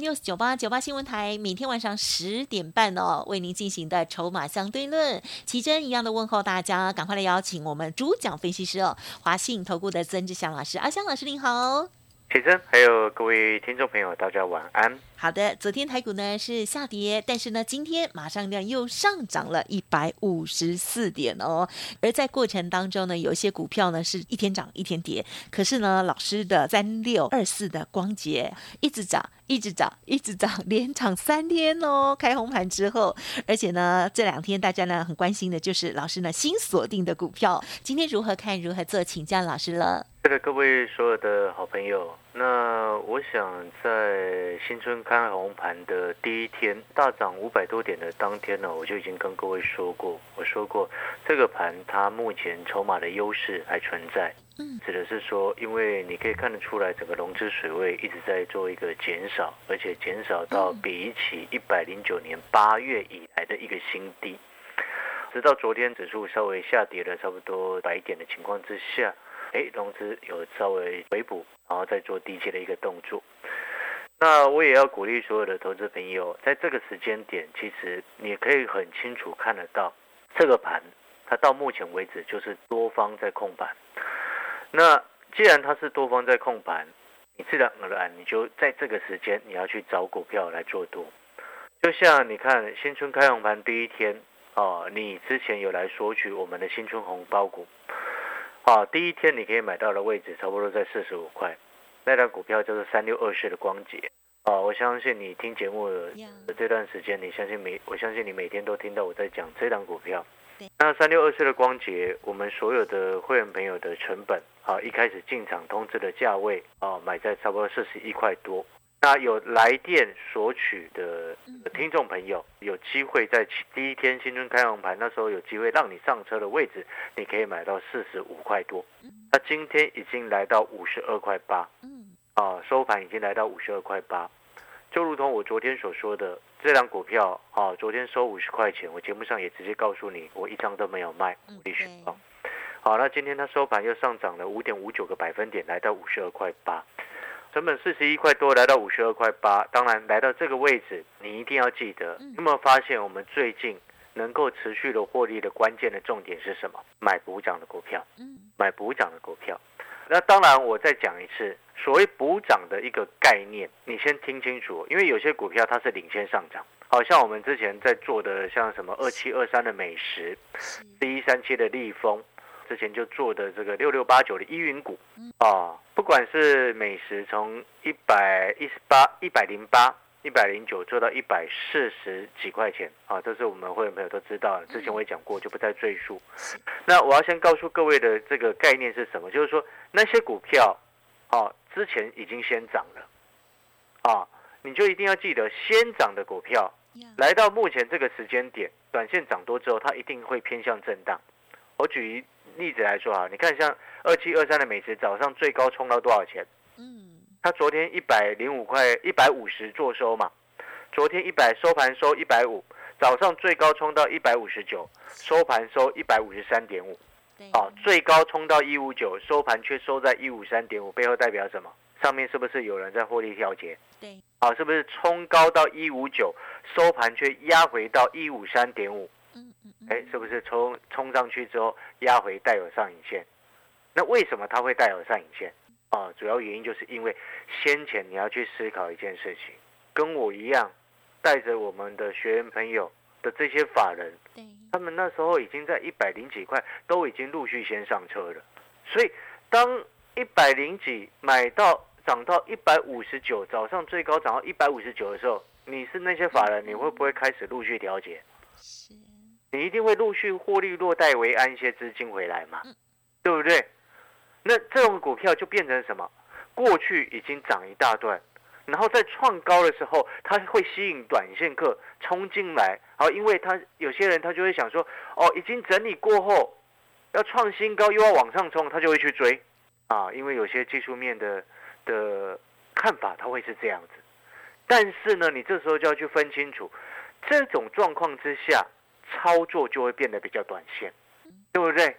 News 九八九八新闻台每天晚上十点半哦，为您进行的筹码相对论，奇珍一样的问候大家，赶快来邀请我们主讲分析师哦，华信投顾的曾志祥老师，阿香老师您好。启真，还有各位听众朋友，大家晚安。好的，昨天台股呢是下跌，但是呢今天马上量又上涨了一百五十四点哦。而在过程当中呢，有一些股票呢是一天涨一天跌，可是呢老师的三六二四的光捷一直涨。一直涨，一直涨，连涨三天哦！开红盘之后，而且呢，这两天大家呢很关心的就是老师呢新锁定的股票，今天如何看，如何做，请教老师了。是的，各位所有的好朋友，那我想在新春开红盘的第一天大涨五百多点的当天呢，我就已经跟各位说过，我说过这个盘它目前筹码的优势还存在。指的是说，因为你可以看得出来，整个融资水位一直在做一个减少，而且减少到比起一百零九年八月以来的一个新低。直到昨天指数稍微下跌了差不多百点的情况之下，哎，融资有稍微回补，然后再做低阶的一个动作。那我也要鼓励所有的投资朋友，在这个时间点，其实你可以很清楚看得到，这个盘它到目前为止就是多方在控盘。那既然它是多方在控盘，你自然而然你就在这个时间你要去找股票来做多。就像你看新春开红盘第一天哦，你之前有来索取我们的新春红包股，啊，第一天你可以买到的位置差不多在四十五块，那张股票就是三六二四的光捷。啊，我相信你听节目的这段时间，你相信每我相信你每天都听到我在讲这张股票。那三六二四的光捷，我们所有的会员朋友的成本啊，一开始进场通知的价位啊，买在差不多四十一块多。那有来电索取的听众朋友，有机会在第一天新春开红盘那时候有机会让你上车的位置，你可以买到四十五块多。那今天已经来到五十二块八，啊，收盘已经来到五十二块八。就如同我昨天所说的，这张股票啊，昨天收五十块钱，我节目上也直接告诉你，我一张都没有卖，必须放。好，那今天它收盘又上涨了五点五九个百分点，来到五十二块八，成本四十一块多，来到五十二块八。当然，来到这个位置，你一定要记得，有没有发现我们最近能够持续的获利的关键的重点是什么？买补涨的股票，买补涨的股票。那当然，我再讲一次。所谓补涨的一个概念，你先听清楚，因为有些股票它是领先上涨，好像我们之前在做的，像什么二七二三的美食，第一三七的利丰，之前就做的这个六六八九的依云股，啊，不管是美食从一百一十八、一百零八、一百零九做到一百四十几块钱，啊，这是我们会员朋友都知道，之前我也讲过，就不再赘述。那我要先告诉各位的这个概念是什么，就是说那些股票，啊。之前已经先涨了，啊，你就一定要记得，先涨的股票来到目前这个时间点，短线涨多之后，它一定会偏向震荡。我举例子来说啊，你看像二七二三的美食，早上最高冲到多少钱？嗯，它昨天一百零五块，一百五十做收嘛。昨天一百收盘收一百五，早上最高冲到一百五十九，收盘收一百五十三点五。啊，最高冲到一五九，收盘却收在一五三点五，背后代表什么？上面是不是有人在获利调节？对，啊，是不是冲高到一五九，收盘却压回到一五三点五？嗯嗯，哎，是不是冲冲上去之后压回带有上影线？那为什么它会带有上影线？啊，主要原因就是因为先前你要去思考一件事情，跟我一样，带着我们的学员朋友。的这些法人，他们那时候已经在一百零几块，都已经陆续先上车了。所以，当一百零几买到涨到一百五十九，早上最高涨到一百五十九的时候，你是那些法人，你会不会开始陆续调节？是，你一定会陆续获利落袋为安，一些资金回来嘛，对不对？那这种股票就变成什么？过去已经涨一大段。然后在创高的时候，它会吸引短线客冲进来，好，因为他有些人他就会想说，哦，已经整理过后，要创新高又要往上冲，他就会去追啊，因为有些技术面的的看法，他会是这样子。但是呢，你这时候就要去分清楚，这种状况之下，操作就会变得比较短线，对不对？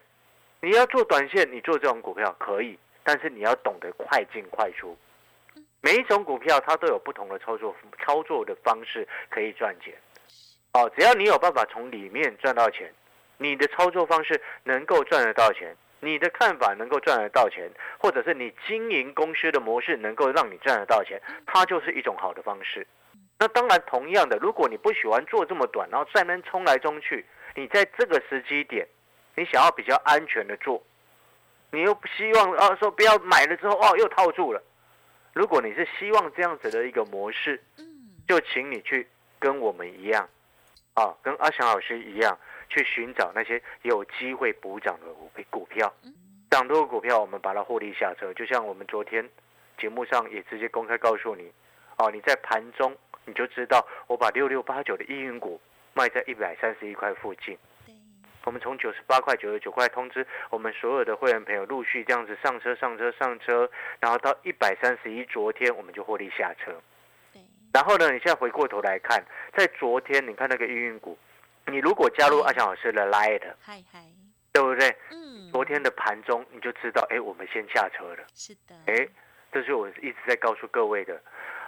你要做短线，你做这种股票可以，但是你要懂得快进快出。每一种股票它都有不同的操作操作的方式可以赚钱。哦，只要你有办法从里面赚到钱，你的操作方式能够赚得到钱，你的看法能够赚得到钱，或者是你经营公司的模式能够让你赚得到钱，它就是一种好的方式。那当然，同样的，如果你不喜欢做这么短，然后在那冲来冲去，你在这个时机点，你想要比较安全的做，你又不希望啊说不要买了之后哦又套住了。如果你是希望这样子的一个模式，就请你去跟我们一样，啊，跟阿翔老师一样，去寻找那些有机会补涨的股股票，涨多的股票，我们把它获利下车。就像我们昨天节目上也直接公开告诉你，哦，你在盘中你就知道，我把六六八九的易运股卖在一百三十一块附近。我们从九十八块、九十九块通知我们所有的会员朋友陆续这样子上车、上车、上车，然后到一百三十一，昨天我们就获利下车。然后呢，你现在回过头来看，在昨天你看那个运运股，你如果加入阿强老师的 Light，嗨嗨，对不对？嗯。昨天的盘中你就知道，哎，我们先下车了。是的。哎，这是我一直在告诉各位的。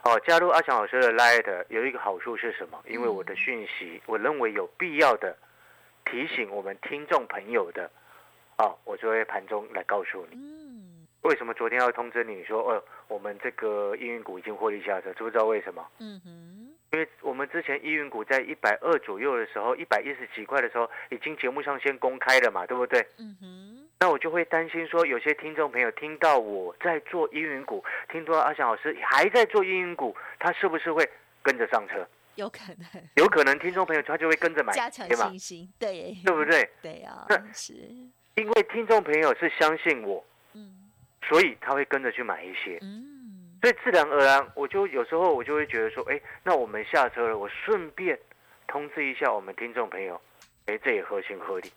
哦，加入阿强老师的 Light 有一个好处是什么？因为我的讯息，我认为有必要的。提醒我们听众朋友的，啊，我就会盘中来告诉你，为什么昨天要通知你说，呃，我们这个易运股已经获利下车，知不知道为什么？嗯哼，因为我们之前易运股在一百二左右的时候，一百一十几块的时候，已经节目上先公开了嘛，对不对？嗯哼，那我就会担心说，有些听众朋友听到我在做易运股，听到阿翔老师还在做易运股，他是不是会跟着上车？有可能，有可能听众朋友他就会跟着买，加强信心，对，对不对？对啊，是，因为听众朋友是相信我，嗯，所以他会跟着去买一些，嗯，所以自然而然，我就有时候我就会觉得说，哎，那我们下车了，我顺便通知一下我们听众朋友，哎，这也合情合理，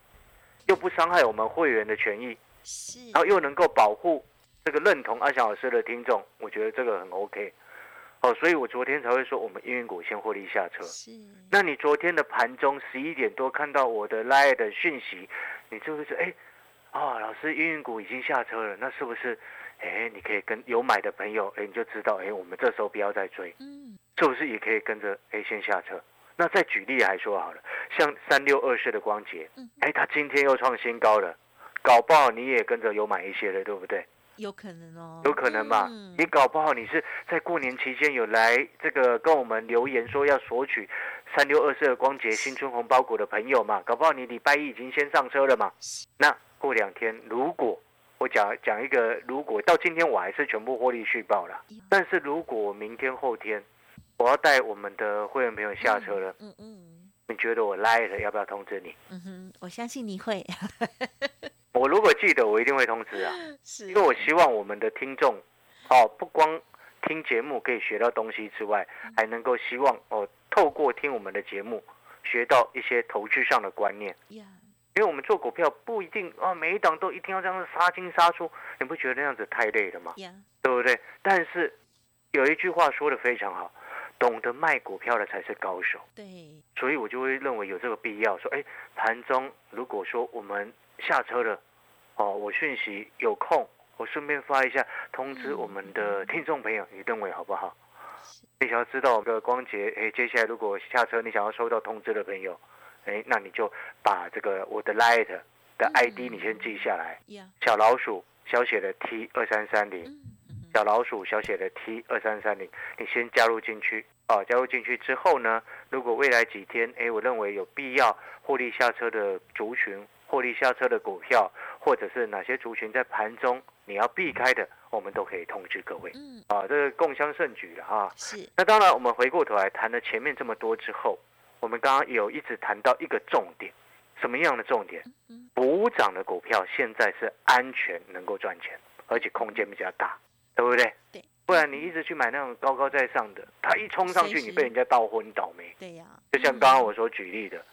又不伤害我们会员的权益，是，然后又能够保护这个认同阿翔老师的听众，我觉得这个很 OK。哦，所以我昨天才会说我们运营股先获利下车。是，那你昨天的盘中十一点多看到我的 Line 的讯息，你是不是哎，哦，老师运营股已经下车了，那是不是哎，你可以跟有买的朋友哎，你就知道哎，我们这时候不要再追，嗯，是不是也可以跟着哎先下车？那再举例来说好了，像三六二四的光洁，嗯，哎，它今天又创新高了，搞不好你也跟着有买一些了，对不对？有可能哦，有可能吧？你搞不好你是在过年期间有来这个跟我们留言说要索取三六二四的光洁新春红包股的朋友嘛？搞不好你礼拜一已经先上车了嘛？那过两天如果我讲讲一个，如果到今天我还是全部获利续报了，但是如果明天后天我要带我们的会员朋友下车了，嗯嗯，你觉得我赖了要不要通知你？嗯哼，我相信你会。我如果记得，我一定会通知啊，是因为我希望我们的听众，哦，不光听节目可以学到东西之外，还能够希望哦，透过听我们的节目，学到一些投资上的观念。因为我们做股票不一定啊，每一档都一定要这样子杀进杀出，你不觉得那样子太累了吗？对不对？但是有一句话说的非常好，懂得卖股票的才是高手。对，所以我就会认为有这个必要说，哎，盘中如果说我们下车了。哦，我讯息有空，我顺便发一下通知我们的听众朋友，你认为好不好？你想要知道个光洁，哎，接下来如果下车你想要收到通知的朋友，哎，那你就把这个我的 Light 的 ID 你先记下来，小老鼠小写的 T 二三三零，小老鼠小写的 T 二三三零，你先加入进去。哦，加入进去之后呢，如果未来几天，哎，我认为有必要获利下车的族群。获利下车的股票，或者是哪些族群在盘中你要避开的，我们都可以通知各位。嗯，啊，这是共襄盛举了啊。是。那当然，我们回过头来谈了前面这么多之后，我们刚刚有一直谈到一个重点，什么样的重点？补涨的股票现在是安全能够赚钱，而且空间比较大，对不对？对。不然你一直去买那种高高在上的，它一冲上去，你被人家倒货，你倒霉。对呀。就像刚刚我所举例的。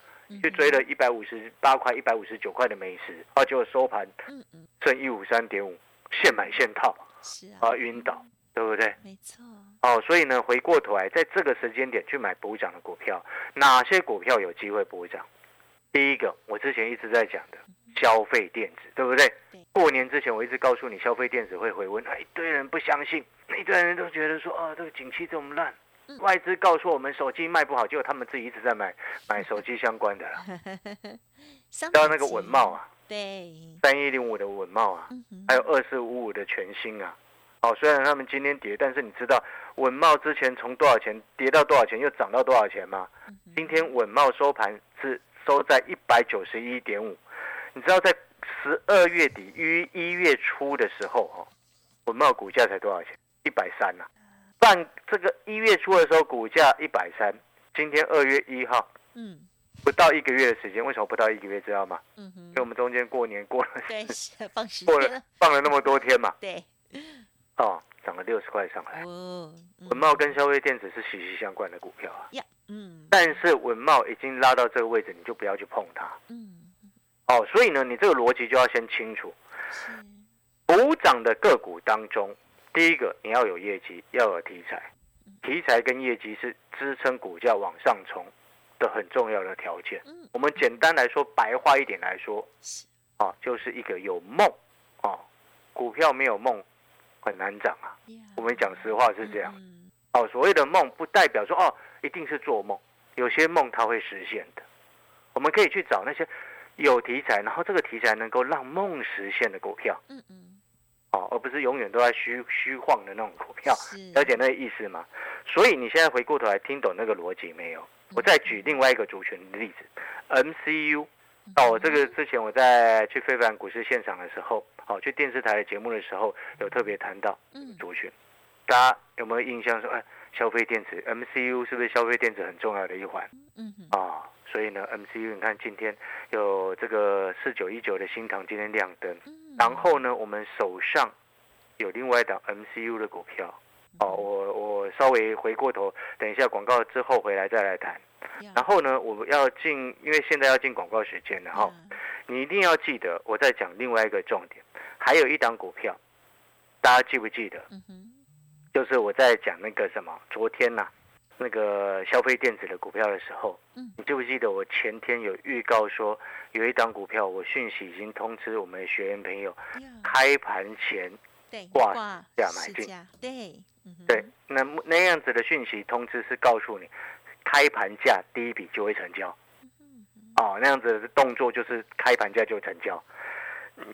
去追了一百五十八块、一百五十九块的美食，啊，结果收盘嗯嗯，剩一五三点五，现买现套是啊，啊，晕倒，对不对？没错，哦，所以呢，回过头来，在这个时间点去买补涨的股票，哪些股票有机会补涨？第一个，我之前一直在讲的消费电子，对不对对？过年之前我一直告诉你，消费电子会回温，哎，一堆人不相信，一堆人都觉得说，啊，这个景气这么烂嗯，外资告诉我们手机卖不好，结果他们自己一直在买买手机相关的啦，像那个稳茂，啊，对，三一零五的稳茂啊，嗯，还有二四五五的全新啊。哦，虽然他们今天跌，但是你知道稳茂之前从多少钱跌到多少钱，又涨到多少钱吗？嗯今天稳茂收盘是收在一百九十一点五。你知道在十二月底一一月初的时候，哦，稳茂股价才多少钱？一百三呐。半这个一月初的时候股价一百三，今天二月一号嗯不到一个月的时间，为什么不到一个月？知道吗？嗯因为我哼，们中间过年过了对，放时过了，放了那么多天嘛，对，哦，涨了六十块上来。哦，文茂跟消费电子是息息相关的股票啊，呀，嗯但是文茂已经拉到这个位置，你就不要去碰它嗯，哦。所以呢，你这个逻辑就要先清楚。是，补涨的个股当中，第一个你要有业绩，要有题材，题材跟业绩是支撑股价往上冲的很重要的条件。嗯我们简单来说，白话一点来说，是，啊，就是一个有梦啊，股票没有梦很难涨啊。我们讲实话是这样。嗯哦，所谓的梦不代表说哦一定是做梦，有些梦它会实现的。我们可以去找那些有题材，然后这个题材能够让梦实现的股票嗯嗯，哦，而不是永远都在虚虚晃的那种股票。是，了解那个意思吗？所以你现在回过头来听懂那个逻辑没有？我再举另外一个族群的例子，MCU。哦，这个之前我在去非凡股市现场的时候，哦，去电视台的节目的时候，有特别谈到嗯族群，大家有没有印象说，哎，消费电子 MCU 是不是消费电子很重要的一环嗯哼，啊？所以呢，MCU 你看今天有这个四九一九的新塘今天亮灯，嗯然后呢，我们手上有另外一档 MCU 的股票。哦，我我稍微回过头，等一下广告之后回来再来谈。呀然后呢，我们要进，因为现在要进广告时间了哈、呀你一定要记得，我在讲另外一个重点，还有一档股票，大家记不记得？就是我在讲那个什么，昨天呐、那个消费电子的股票的时候，嗯。你记不记得我前天有预告说，有一档股票，我讯息已经通知我们的学员朋友，呀开盘前对，挂挂价买进，对，嗯对，那么那样子的讯息通知是告诉你，开盘价第一笔就会成交。嗯哦，那样子的动作就是开盘价就成交。嗯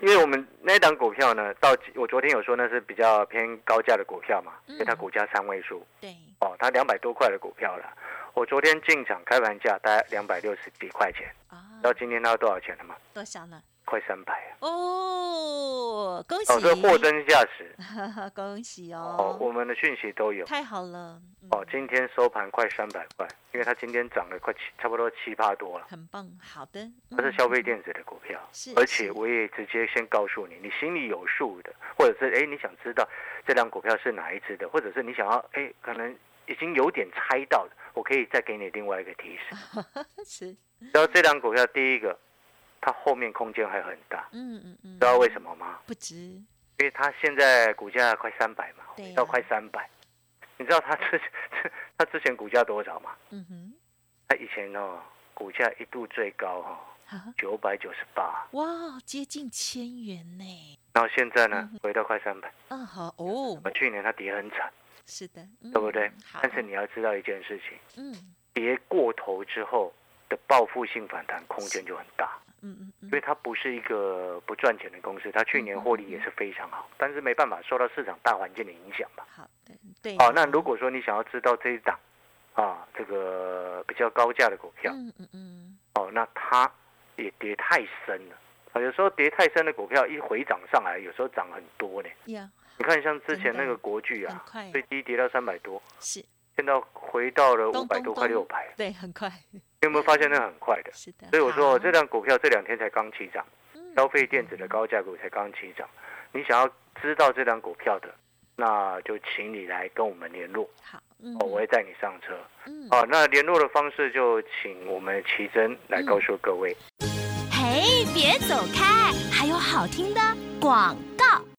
因为我们那档股票呢，到我昨天有说那是比较偏高价的股票嘛，因为它嗯股价三位数，对，哦，它两百多块的股票了。我昨天进场开盘价大概两百六十几块钱，啊到，今天它多少钱了吗？多少呢？快三百啊！哦，恭喜！哦，这货真价实 恭喜哦哦，，我们的讯息都有。太好了，嗯哦，今天收盘快三百块，因为它今天涨了快七，差不多七八多了。很棒，好的，它是消费嗯电子的股票，是而且我也直接先告诉你，你心里有数的，或者是哎你想知道这辆股票是哪一只的，或者是你想要哎可能已经有点猜到的，我可以再给你另外一个提示。是，然后这辆股票第一个，它后面空间还很大，嗯嗯嗯，知道为什么吗？不值，因为它现在股价快三百嘛回，到快三百，你知道它之前 它之前股价多少吗？嗯哼，它以前哦股价一度最高哈啊，九百九十八，哇，接近千元呢，然后现在呢嗯回到快三百。嗯好哦。我，去年它跌很惨，是的，对不对？但是你要知道一件事情，嗯。跌过头之后的报复性反弹空间就很大，嗯嗯嗯。因为它不是一个不赚钱的公司，它去年获利也是非常好，但是没办法受到市场大环境的影响吧。好的，对，哦，那如果说你想要知道这一档啊，这个比较高价的股票，嗯嗯嗯，哦，那它也跌太深了。啊，有时候跌太深的股票一回涨上来，有时候涨很多呢。呀，你看，像之前那个国巨啊，最低跌到三百多，是，现在回到了五百多块、六百，对，很快，你有没有发现那很快的？是的，所以我说好这辆股票这两天才刚起涨，嗯消费电子的高价股才刚起涨。你想要知道这辆股票的，那就请你来跟我们联络。好，嗯哦，我会带你上车。嗯，好，那联络的方式就请我们奇珍来告诉各位。嘿，别走开，还有好听的广告。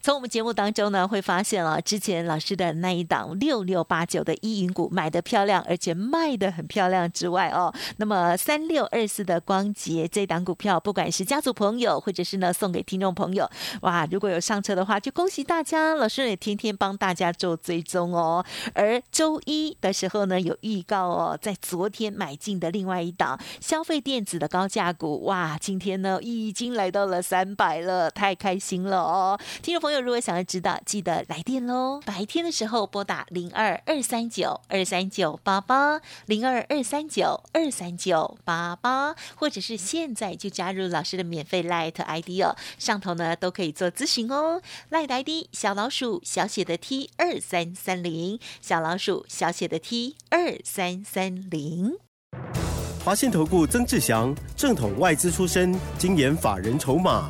从我们节目当中呢，会发现啊，之前老师的那一档六六八九的依云股买的漂亮，而且卖的很漂亮之外哦，那么三六二四的光捷这档股票，不管是家族朋友，或者是呢送给听众朋友，哇，如果有上车的话，就恭喜大家，老师也天天帮大家做追踪哦。而周一的时候呢，有预告哦，在昨天买进的另外一档消费电子的高价股，哇，今天呢已经来到了三百了，太开心了哦！听众朋友，如果想要知道，记得来电喽。白天的时候拨打零二二三九二三九八八零二二三九二三九八八，或者是现在就加入老师的免费 Light ID 哦，上头呢都可以做咨询哦。Light ID 小老鼠小写的 T 二三三零，小老鼠小写的 T 二三三零。华信投顾曾志祥，正统外资出身，精研法人筹码，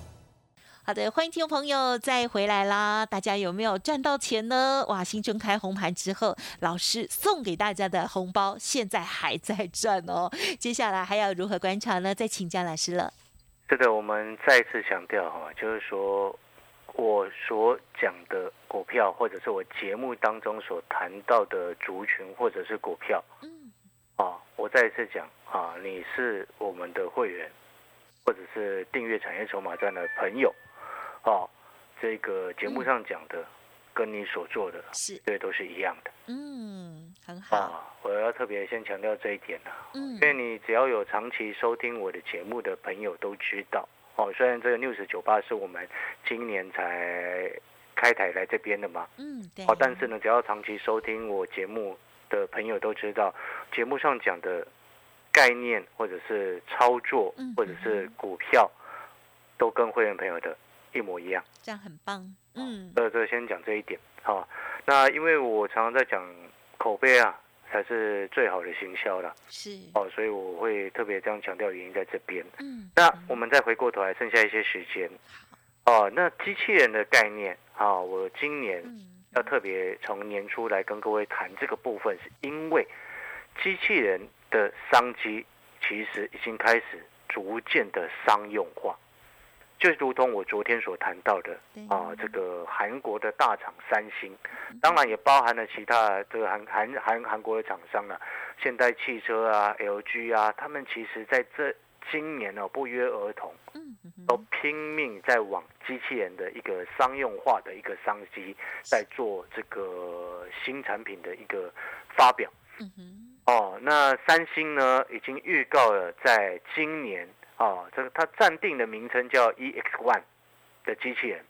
好的，欢迎听众朋友再回来啦！大家有没有赚到钱呢？哇，新春开红盘之后，老师送给大家的红包现在还在赚哦。接下来还要如何观察呢？再请教老师了。是的，我们再一次强调哈，就是说我所讲的股票，或者是我节目当中所谈到的族群或者是股票嗯啊，我再一次讲啊，你是我们的会员，或者是订阅产业筹码站的朋友，啊，这个节目上讲的，跟你所做的是，对都是一样的。嗯，很好，啊。我要特别先强调这一点啊，嗯。因为你只要有长期收听我的节目的朋友都知道，哦，虽然这个 News 九八是我们今年才开台来这边的嘛，嗯，对，哦，但是呢，只要长期收听我节目的朋友都知道，节目上讲的概念或者是操作嗯或者是股票，都跟会员朋友的一模一样。这样很棒，嗯，这这先讲这一点。好、那因为我常常在讲口碑啊，才是最好的行销了是，哦，所以我会特别这样强调，原因在这边。嗯，那我们再回过头来，剩下一些时间。哦。那机器人的概念啊、我今年嗯，要特别从年初来跟各位谈这个部分，是因为机器人的商机其实已经开始逐渐的商用化，就如同我昨天所谈到的对啊，这个韩国的大厂三星，当然也包含了其他这个韩韩韩韩国的厂商了、现代汽车啊、LG 啊，他们其实在这今年呢、不约而同。都拼命在往机器人的一个商用化的一个商机，在做这个新产品的一个发表。哦，那三星呢已经预告了，在今年哦，这个它暂定的名称叫 EX One 的机器人。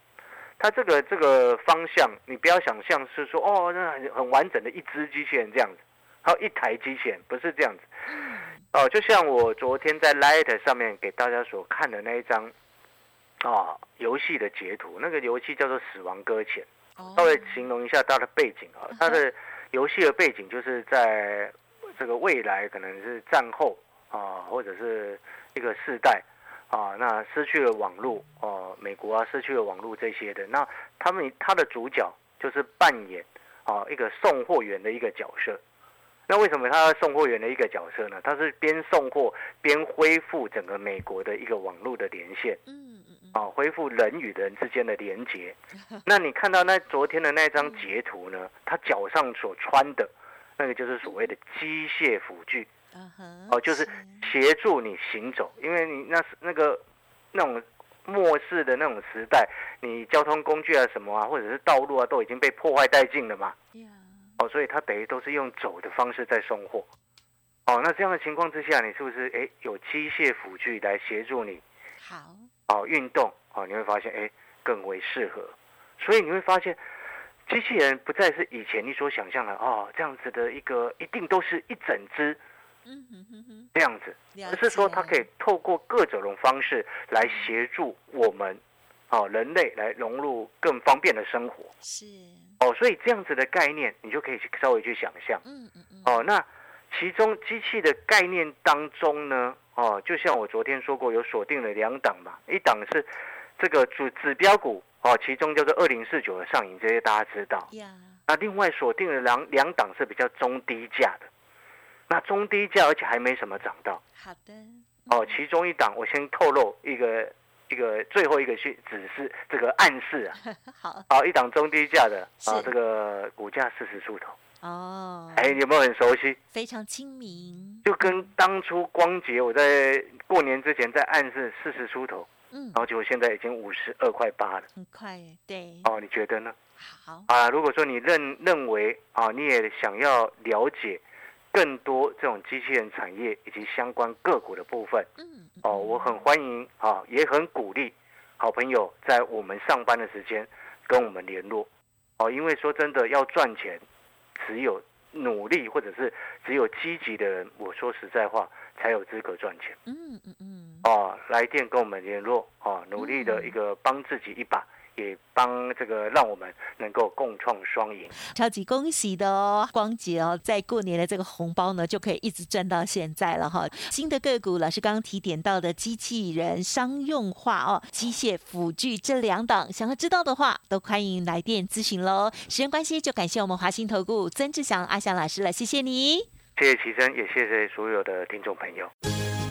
它这个这个方向，你不要想象是说哦，那很很完整的一只机器人这样子，还有一台机器人，不是这样子。哦，就像我昨天在 Light 上面给大家所看的那一张啊游戏的截图，那个游戏叫做《死亡搁浅》。哦稍微形容一下它的背景啊，它的游戏的背景就是在这个未来可能是战后啊，或者是一个世代啊，那失去了网络哦、美国啊失去了网络这些的，那他们他的主角就是扮演啊一个送货员的一个角色。那为什么他要送货员的一个角色呢？他是边送货边恢复整个美国的一个网络的连线。嗯嗯嗯，啊，恢复人与人之间的连接。那你看到那昨天的那张截图呢？他脚上所穿的那个就是所谓的机械辅具哦，就是协助你行走，因为你那是那个那种末世的那种时代，你交通工具啊什么啊，或者是道路啊，都已经被破坏殆尽了嘛。呀，哦，所以他等于都是用走的方式在送货。哦，那这样的情况之下，你是不是哎有机械辅具来协助你好，哦，运动哦，你会发现哎更为适合，所以你会发现，机器人不再是以前你所想象的哦这样子的一个，一定都是一整只嗯哼哼哼，这样子，了而是说解它可以透过各种方式来协助我们，哦，人类来融入更方便的生活。是，哦，所以这样子的概念，你就可以去稍微去想象。嗯嗯嗯，哦，那其中机器的概念当中呢，哦，就像我昨天说过，有锁定了两档嘛，一档是这个主指标股，哦，其中叫做二零四九的上影，这些大家知道。呀，那另外锁定了两两档是比较中低价的，那中低价而且还没什么涨到。好的，哦，其中一档我先透露一个一个最后一个是指示这个暗示啊，好。好一档中低价的啊是，这个股价四十出头，哦，哎，有没有很熟悉？非常亲民，就跟当初光洁我在过年之前在暗示四十出头，嗯。然，后结果现在已经五十二块八了。很快耶，对，哦，你觉得呢？好，啊，如果说你认认为啊，你也想要了解更多这种机器人产业以及相关个股的部分，嗯，哦，我很欢迎啊，也很鼓励好朋友在我们上班的时间跟我们联络，哦，因为说真的要赚钱，只有努力或者是只有积极的人，我说实在话才有资格赚钱。嗯嗯嗯，哦，来电跟我们联络哦，努力的一个帮自己一把，也帮这个让我们能够共创双赢。超级恭喜的哦，光姐哦，在过年的这个红包呢，就可以一直赚到现在了哈。新的个股，老师刚刚提点到的机器人商用化哦，机械辅具这两档，想要知道的话，都欢迎来电咨询喽。时间关系，就感谢我们华兴投顾曾志祥阿祥老师了，谢谢你。谢谢奇珍，也谢谢所有的听众朋友。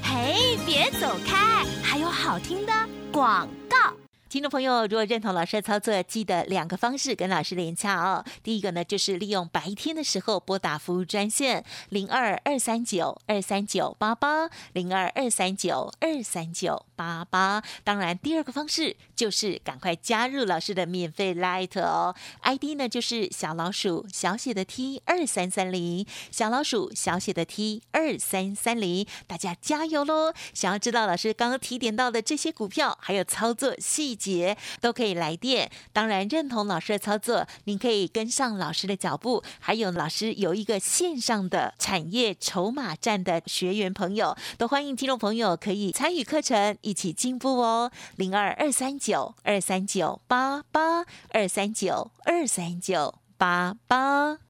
嘿，别走开，还有好听的广告。听众朋友，如果认同老师的操作，记得两个方式跟老师连洽哦。第一个呢，就是利用白天的时候拨打服务专线零二二三九二三九八八零二二三九二三九八八。当然，第二个方式就是赶快加入老师的免费 Light 哦，ID 呢就是小老鼠小写的 T 二三三零，小老鼠小写的 T 二三三零，大家加油喽！想要知道老师刚刚提点到的这些股票，还有操作细节，都可以来电。当然，认同老师的操作，您可以跟上老师的脚步。还有，老师有一个线上的产业筹码站的学员朋友，都欢迎听众朋友可以参与课程，一起进步哦。零二二三九二三九八八二三九二三九八八。